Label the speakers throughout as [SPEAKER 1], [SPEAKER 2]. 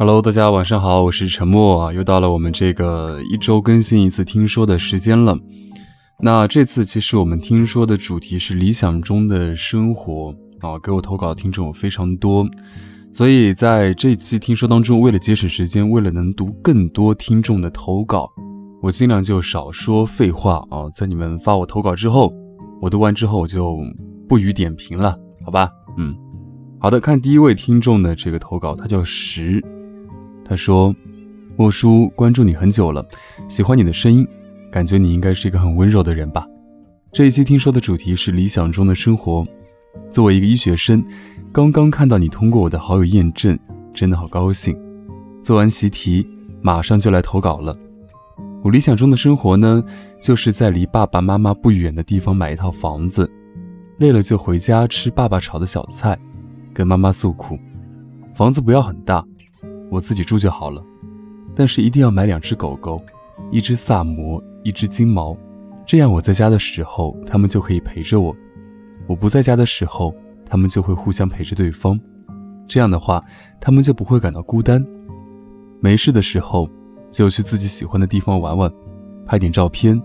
[SPEAKER 1] Hello，大家晚上好，我是陈默，又到了我们这个一周更新一次听说的时间了。那这次其实我们听说的主题是理想中的生活啊，给我投稿的听众非常多，所以在这期听说当中，为了节省时间，为了能读更多听众的投稿，我尽量就少说废话啊。在你们发我投稿之后，我读完之后我就不予点评了，好吧？嗯，好的，看第一位听众的这个投稿，他叫石。他说：“莫叔，关注你很久了，喜欢你的声音，感觉你应该是一个很温柔的人吧。”这一期听说的主题是理想中的生活。作为一个医学生，刚刚看到你通过我的好友验证，真的好高兴。做完习题，马上就来投稿了。我理想中的生活呢，就是在离爸爸妈妈不远的地方买一套房子，累了就回家吃爸爸炒的小菜，跟妈妈诉苦。房子不要很大。我自己住就好了，但是一定要买两只狗狗，一只萨摩，一只金毛，这样我在家的时候，它们就可以陪着我；我不在家的时候，它们就会互相陪着对方。这样的话，它们就不会感到孤单。没事的时候，就去自己喜欢的地方玩玩，拍点照片，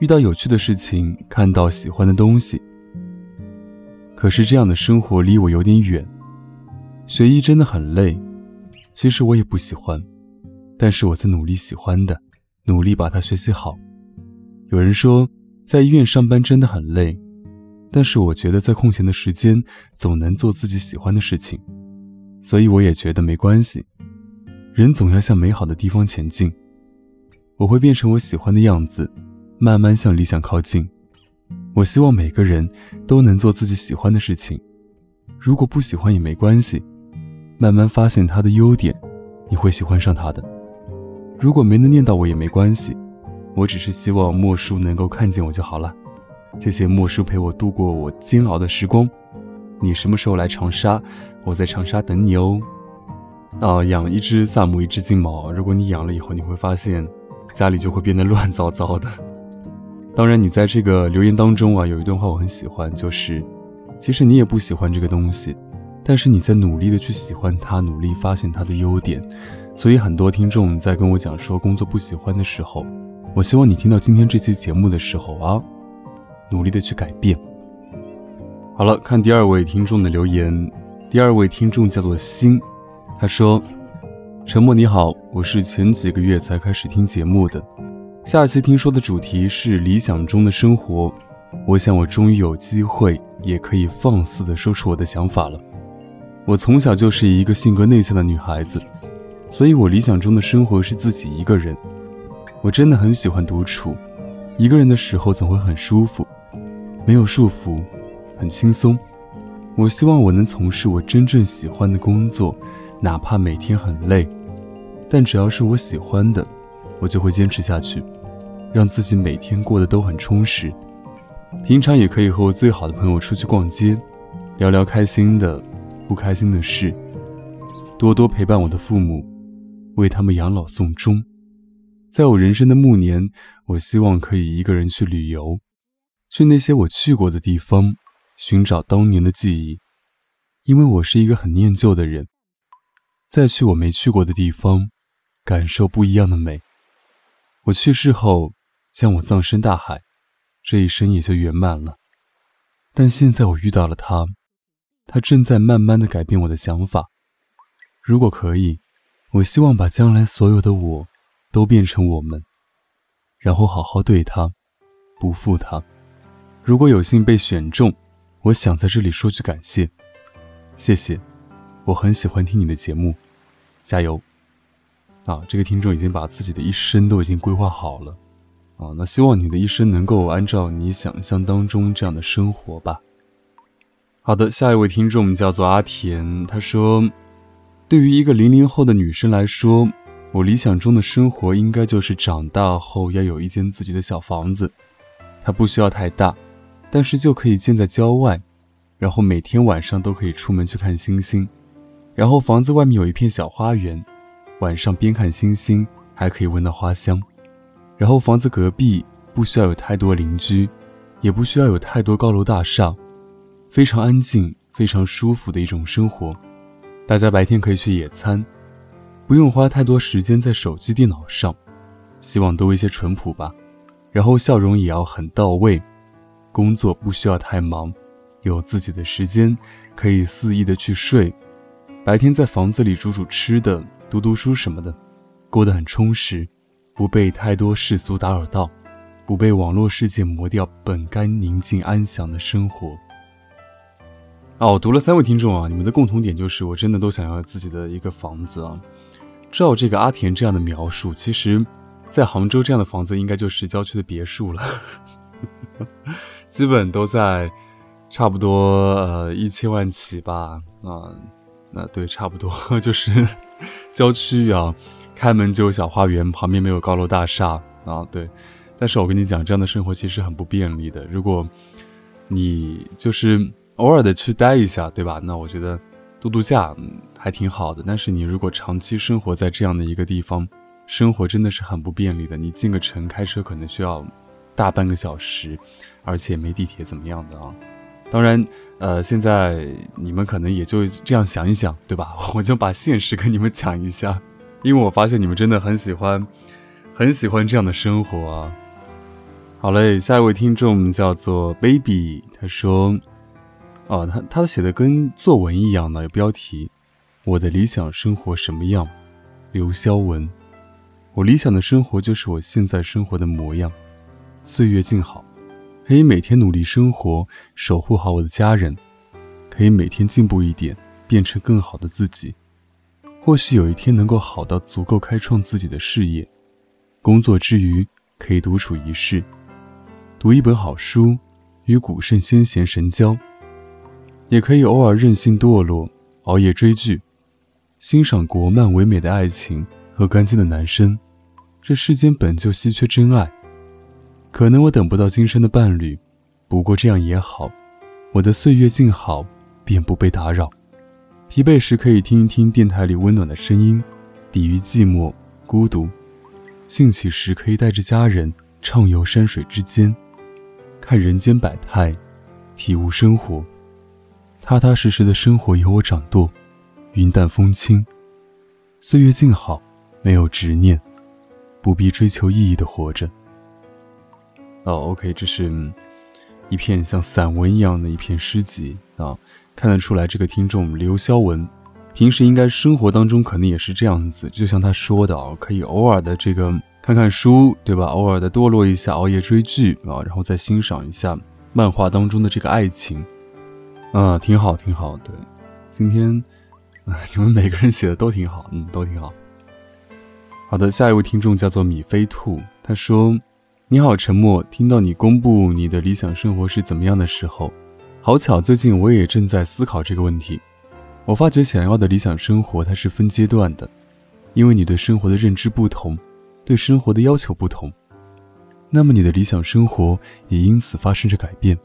[SPEAKER 1] 遇到有趣的事情，看到喜欢的东西。可是这样的生活离我有点远，学医真的很累。其实我也不喜欢，但是我在努力喜欢的，努力把它学习好。有人说，在医院上班真的很累，但是我觉得在空闲的时间总能做自己喜欢的事情，所以我也觉得没关系。人总要向美好的地方前进，我会变成我喜欢的样子，慢慢向理想靠近。我希望每个人都能做自己喜欢的事情，如果不喜欢也没关系。慢慢发现他的优点，你会喜欢上他的。如果没能念到我也没关系，我只是希望莫叔能够看见我就好了。谢谢莫叔陪我度过我煎熬的时光。你什么时候来长沙？我在长沙等你哦。啊，养一只萨摩，一只金毛。如果你养了以后，你会发现家里就会变得乱糟糟的。当然，你在这个留言当中啊，有一段话我很喜欢，就是其实你也不喜欢这个东西。但是你在努力的去喜欢他，努力发现他的优点，所以很多听众在跟我讲说工作不喜欢的时候，我希望你听到今天这期节目的时候啊，努力的去改变。好了，看第二位听众的留言，第二位听众叫做心，他说：“沉默你好，我是前几个月才开始听节目的，下期听说的主题是理想中的生活，我想我终于有机会也可以放肆的说出我的想法了。”我从小就是一个性格内向的女孩子，所以我理想中的生活是自己一个人。我真的很喜欢独处，一个人的时候总会很舒服，没有束缚，很轻松。我希望我能从事我真正喜欢的工作，哪怕每天很累，但只要是我喜欢的，我就会坚持下去，让自己每天过得都很充实。平常也可以和我最好的朋友出去逛街，聊聊开心的。不开心的事，多多陪伴我的父母，为他们养老送终。在我人生的暮年，我希望可以一个人去旅游，去那些我去过的地方，寻找当年的记忆。因为我是一个很念旧的人，再去我没去过的地方，感受不一样的美。我去世后，将我葬身大海，这一生也就圆满了。但现在我遇到了他。他正在慢慢的改变我的想法。如果可以，我希望把将来所有的我都变成我们，然后好好对他，不负他。如果有幸被选中，我想在这里说句感谢，谢谢。我很喜欢听你的节目，加油！啊，这个听众已经把自己的一生都已经规划好了啊。那希望你的一生能够按照你想象当中这样的生活吧。好的，下一位听众叫做阿田，他说：“对于一个零零后的女生来说，我理想中的生活应该就是长大后要有一间自己的小房子，它不需要太大，但是就可以建在郊外，然后每天晚上都可以出门去看星星，然后房子外面有一片小花园，晚上边看星星还可以闻到花香，然后房子隔壁不需要有太多邻居，也不需要有太多高楼大厦。”非常安静、非常舒服的一种生活。大家白天可以去野餐，不用花太多时间在手机、电脑上，希望多一些淳朴吧。然后笑容也要很到位，工作不需要太忙，有自己的时间可以肆意的去睡，白天在房子里煮煮吃的，读读书什么的，过得很充实，不被太多世俗打扰到，不被网络世界磨掉本该宁静安详的生活。哦，我读了三位听众啊，你们的共同点就是我真的都想要自己的一个房子啊。照这个阿田这样的描述，其实。在杭州这样的房子应该就是郊区的别墅了，基本都在差不多呃一千万起吧啊，那对，差不多 就是郊区啊，开门就有小花园，旁边没有高楼大厦啊，对。但是我跟你讲，这样的生活其实很不便利的。如果你就是偶尔的去待一下，对吧？那我觉得度度假还挺好的。但是你如果长期生活在这样的一个地方，生活真的是很不便利的，你进个城开车可能需要大半个小时，而且没地铁怎么样的啊？当然，呃，现在你们可能也就这样想一想，对吧？我就把现实跟你们讲一下，因为我发现你们真的很喜欢，很喜欢这样的生活啊。好嘞，下一位听众叫做 Baby，他说，哦，他他写的跟作文一样的，有标题，我的理想生活什么样？刘肖文。我理想的生活就是我现在生活的模样，岁月静好，可以每天努力生活，守护好我的家人，可以每天进步一点，变成更好的自己。或许有一天能够好到足够开创自己的事业，工作之余可以独处一室，读一本好书，与古圣先贤神交，也可以偶尔任性堕落，熬夜追剧，欣赏国漫唯美的爱情。和干净的男生，这世间本就稀缺真爱。可能我等不到今生的伴侣，不过这样也好。我的岁月静好，便不被打扰。疲惫时可以听一听电台里温暖的声音，抵御寂寞孤独。兴起时可以带着家人畅游山水之间，看人间百态，体悟生活。踏踏实实的生活由我掌舵，云淡风轻，岁月静好。没有执念，不必追求意义的活着。哦，OK，这是一片像散文一样的一片诗集啊，看得出来这个听众刘潇文，平时应该生活当中可能也是这样子，就像他说的啊，可以偶尔的这个看看书，对吧？偶尔的堕落一下，熬夜追剧啊，然后再欣赏一下漫画当中的这个爱情，啊，挺好，挺好。对，今天 你们每个人写的都挺好，嗯，都挺好。好的，下一位听众叫做米飞兔，他说：“你好，沉默。听到你公布你的理想生活是怎么样的时候，好巧，最近我也正在思考这个问题。我发觉想要的理想生活它是分阶段的，因为你对生活的认知不同，对生活的要求不同，那么你的理想生活也因此发生着改变。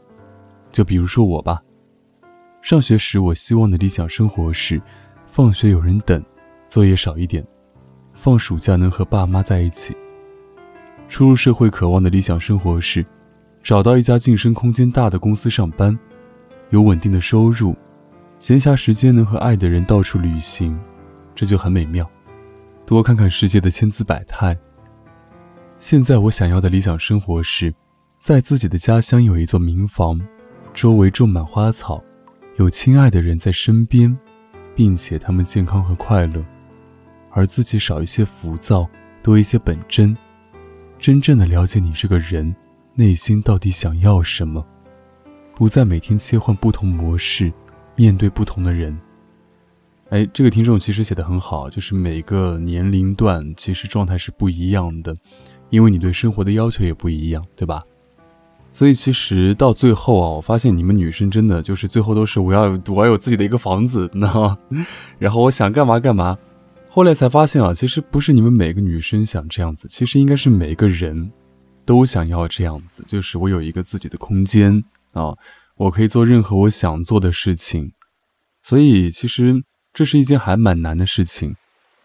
[SPEAKER 1] 就比如说我吧，上学时我希望的理想生活是，放学有人等，作业少一点。”放暑假能和爸妈在一起。初入社会渴望的理想生活是，找到一家晋升空间大的公司上班，有稳定的收入，闲暇时间能和爱的人到处旅行，这就很美妙。多看看世界的千姿百态。现在我想要的理想生活是，在自己的家乡有一座民房，周围种满花草，有亲爱的人在身边，并且他们健康和快乐。而自己少一些浮躁，多一些本真，真正的了解你这个人内心到底想要什么，不再每天切换不同模式，面对不同的人。哎，这个听众其实写的很好，就是每个年龄段其实状态是不一样的，因为你对生活的要求也不一样，对吧？所以其实到最后啊，我发现你们女生真的就是最后都是我要我要有自己的一个房子，那 然后我想干嘛干嘛。后来才发现啊，其实不是你们每个女生想这样子，其实应该是每个人都想要这样子，就是我有一个自己的空间啊，我可以做任何我想做的事情。所以其实这是一件还蛮难的事情，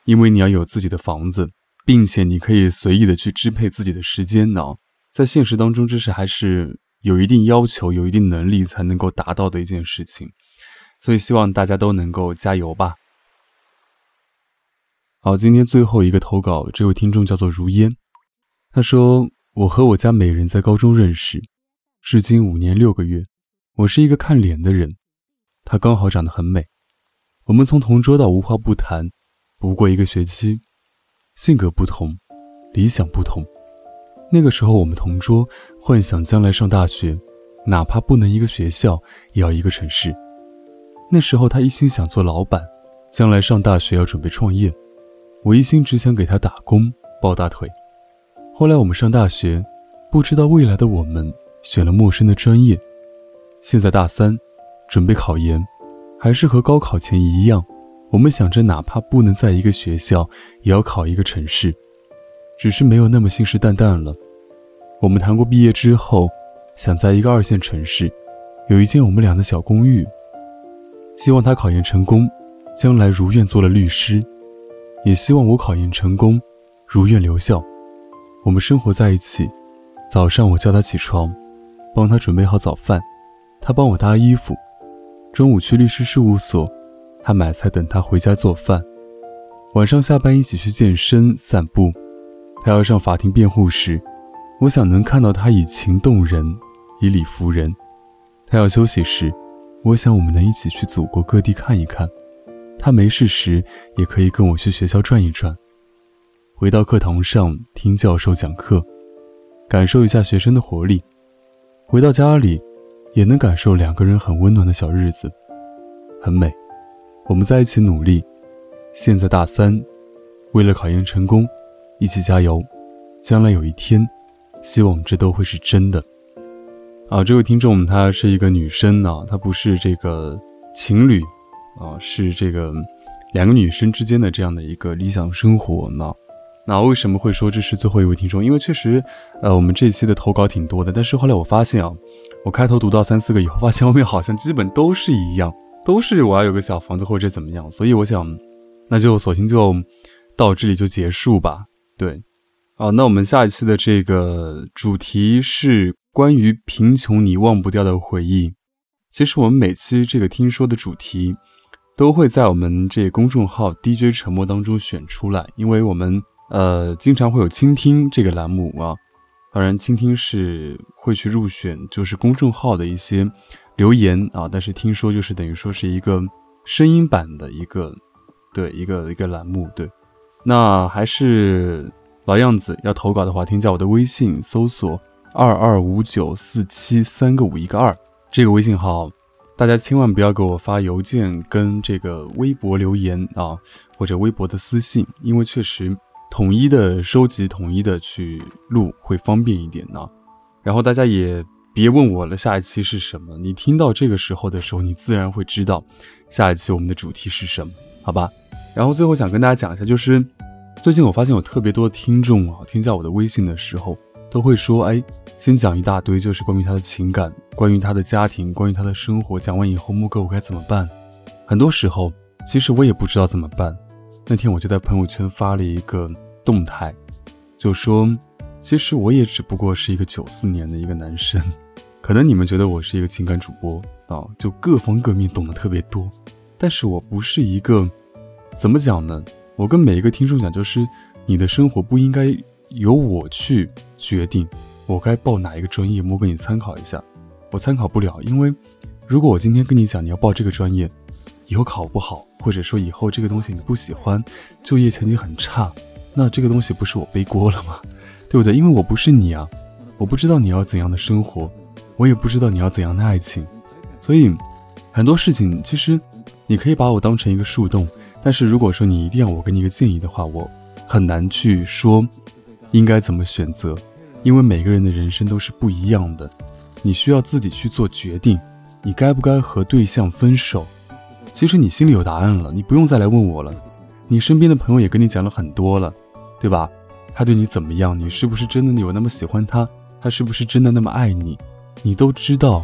[SPEAKER 1] 因为你要有自己的房子，并且你可以随意的去支配自己的时间呢。在现实当中，这是还是有一定要求、有一定能力才能够达到的一件事情。所以希望大家都能够加油吧。好，今天最后一个投稿，这位听众叫做如烟，他说：“我和我家美人在高中认识，至今五年六个月。我是一个看脸的人，她刚好长得很美。我们从同桌到无话不谈，不过一个学期，性格不同，理想不同。那个时候我们同桌，幻想将来上大学，哪怕不能一个学校，也要一个城市。那时候他一心想做老板，将来上大学要准备创业。”我一心只想给他打工抱大腿。后来我们上大学，不知道未来的我们选了陌生的专业。现在大三，准备考研，还是和高考前一样，我们想着哪怕不能在一个学校，也要考一个城市，只是没有那么信誓旦旦了。我们谈过毕业之后，想在一个二线城市，有一间我们俩的小公寓。希望他考研成功，将来如愿做了律师。也希望我考研成功，如愿留校。我们生活在一起。早上我叫他起床，帮他准备好早饭，他帮我搭衣服。中午去律师事务所，他买菜等他回家做饭。晚上下班一起去健身散步。他要上法庭辩护时，我想能看到他以情动人，以理服人。他要休息时，我想我们能一起去祖国各地看一看。他没事时也可以跟我去学校转一转，回到课堂上听教授讲课，感受一下学生的活力；回到家里，也能感受两个人很温暖的小日子，很美。我们在一起努力，现在大三，为了考研成功，一起加油。将来有一天，希望这都会是真的。啊，这位听众她是一个女生呢，她不是这个情侣。啊，是这个两个女生之间的这样的一个理想生活呢。那为什么会说这是最后一位听众？因为确实，呃，我们这期的投稿挺多的，但是后来我发现啊，我开头读到三四个以后，发现后面好像基本都是一样，都是我要有个小房子或者怎么样。所以我想，那就索性就到这里就结束吧。对，好，那我们下一期的这个主题是关于贫穷你忘不掉的回忆。其实我们每期这个听说的主题。都会在我们这公众号 DJ 沉默当中选出来，因为我们呃经常会有倾听这个栏目啊，当然倾听是会去入选，就是公众号的一些留言啊，但是听说就是等于说是一个声音版的一个对一个一个栏目对，那还是老样子，要投稿的话，添加我的微信，搜索二二五九四七三个五一个二这个微信号。大家千万不要给我发邮件跟这个微博留言啊，或者微博的私信，因为确实统一的收集、统一的去录会方便一点呢。然后大家也别问我了，下一期是什么？你听到这个时候的时候，你自然会知道下一期我们的主题是什么，好吧？然后最后想跟大家讲一下，就是最近我发现有特别多的听众啊，添加我的微信的时候。都会说，哎，先讲一大堆，就是关于他的情感，关于他的家庭，关于他的生活。讲完以后，木哥我该怎么办？很多时候，其实我也不知道怎么办。那天我就在朋友圈发了一个动态，就说，其实我也只不过是一个九四年的一个男生，可能你们觉得我是一个情感主播啊，就各方各面懂得特别多，但是我不是一个，怎么讲呢？我跟每一个听众讲，就是你的生活不应该。由我去决定我该报哪一个专业，莫哥你参考一下。我参考不了，因为如果我今天跟你讲你要报这个专业，以后考不好，或者说以后这个东西你不喜欢，就业前景很差，那这个东西不是我背锅了吗？对不对？因为我不是你啊，我不知道你要怎样的生活，我也不知道你要怎样的爱情，所以很多事情其实你可以把我当成一个树洞，但是如果说你一定要我给你一个建议的话，我很难去说。应该怎么选择？因为每个人的人生都是不一样的，你需要自己去做决定。你该不该和对象分手？其实你心里有答案了，你不用再来问我了。你身边的朋友也跟你讲了很多了，对吧？他对你怎么样？你是不是真的有那么喜欢他？他是不是真的那么爱你？你都知道，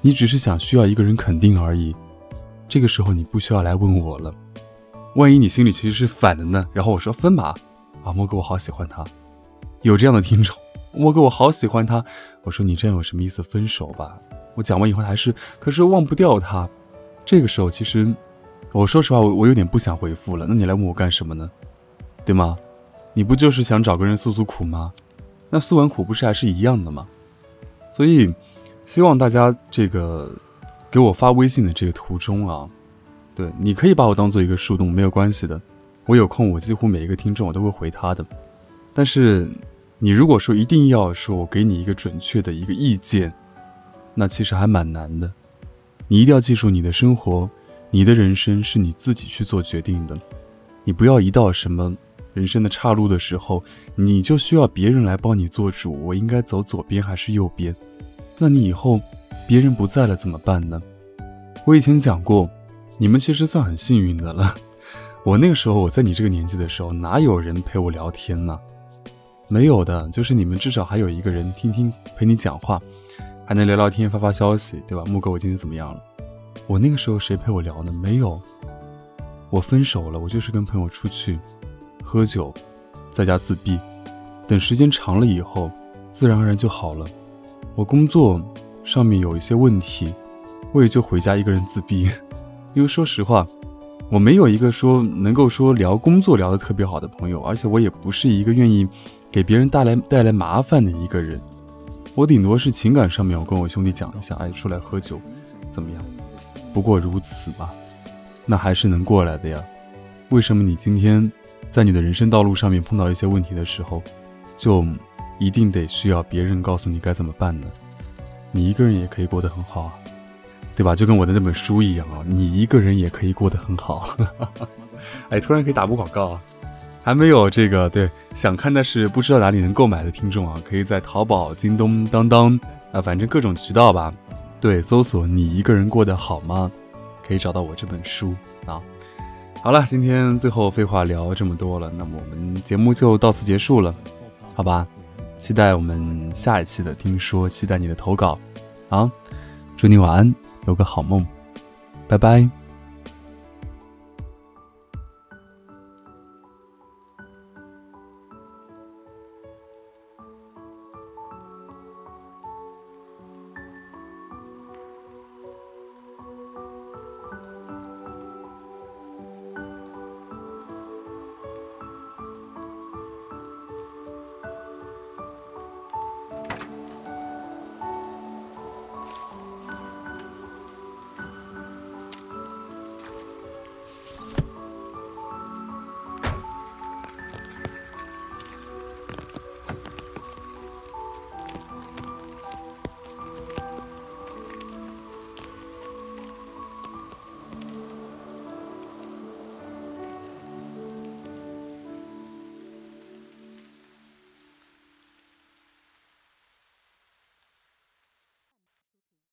[SPEAKER 1] 你只是想需要一个人肯定而已。这个时候你不需要来问我了。万一你心里其实是反的呢？然后我说分吧，啊，莫哥，我好喜欢他。有这样的听众，莫哥我好喜欢他。我说你这样有什么意思？分手吧。我讲完以后还是，可是忘不掉他。这个时候其实，我说实话，我我有点不想回复了。那你来问我干什么呢？对吗？你不就是想找个人诉诉苦吗？那诉完苦不是还是一样的吗？所以，希望大家这个给我发微信的这个途中啊，对，你可以把我当做一个树洞，没有关系的。我有空，我几乎每一个听众我都会回他的。但是，你如果说一定要说我给你一个准确的一个意见，那其实还蛮难的。你一定要记住，你的生活，你的人生是你自己去做决定的。你不要一到什么。人生的岔路的时候，你就需要别人来帮你做主。我应该走左边还是右边？那你以后别人不在了怎么办呢？我以前讲过，你们其实算很幸运的了。我那个时候，我在你这个年纪的时候，哪有人陪我聊天呢？没有的，就是你们至少还有一个人听听陪你讲话，还能聊聊天、发发消息，对吧？木哥，我今天怎么样了？我那个时候谁陪我聊呢？没有。我分手了，我就是跟朋友出去。喝酒，在家自闭，等时间长了以后，自然而然就好了。我工作上面有一些问题，我也就回家一个人自闭。因为说实话，我没有一个说能够说聊工作聊得特别好的朋友，而且我也不是一个愿意给别人带来带来麻烦的一个人。我顶多是情感上面，我跟我兄弟讲一下，哎，出来喝酒怎么样？不过如此吧，那还是能过来的呀。为什么你今天？在你的人生道路上面碰到一些问题的时候，就一定得需要别人告诉你该怎么办呢？你一个人也可以过得很好啊，对吧？就跟我的那本书一样啊，你一个人也可以过得很好。哎，突然可以打波广告啊！还没有这个对想看但是不知道哪里能购买的听众啊，可以在淘宝、京东、当当啊，反正各种渠道吧，对，搜索“你一个人过得好吗”，可以找到我这本书啊。好了，今天最后废话聊这么多了，那么我们节目就到此结束了，好吧？期待我们下一期的听说，期待你的投稿，好，祝你晚安，有个好梦，拜拜。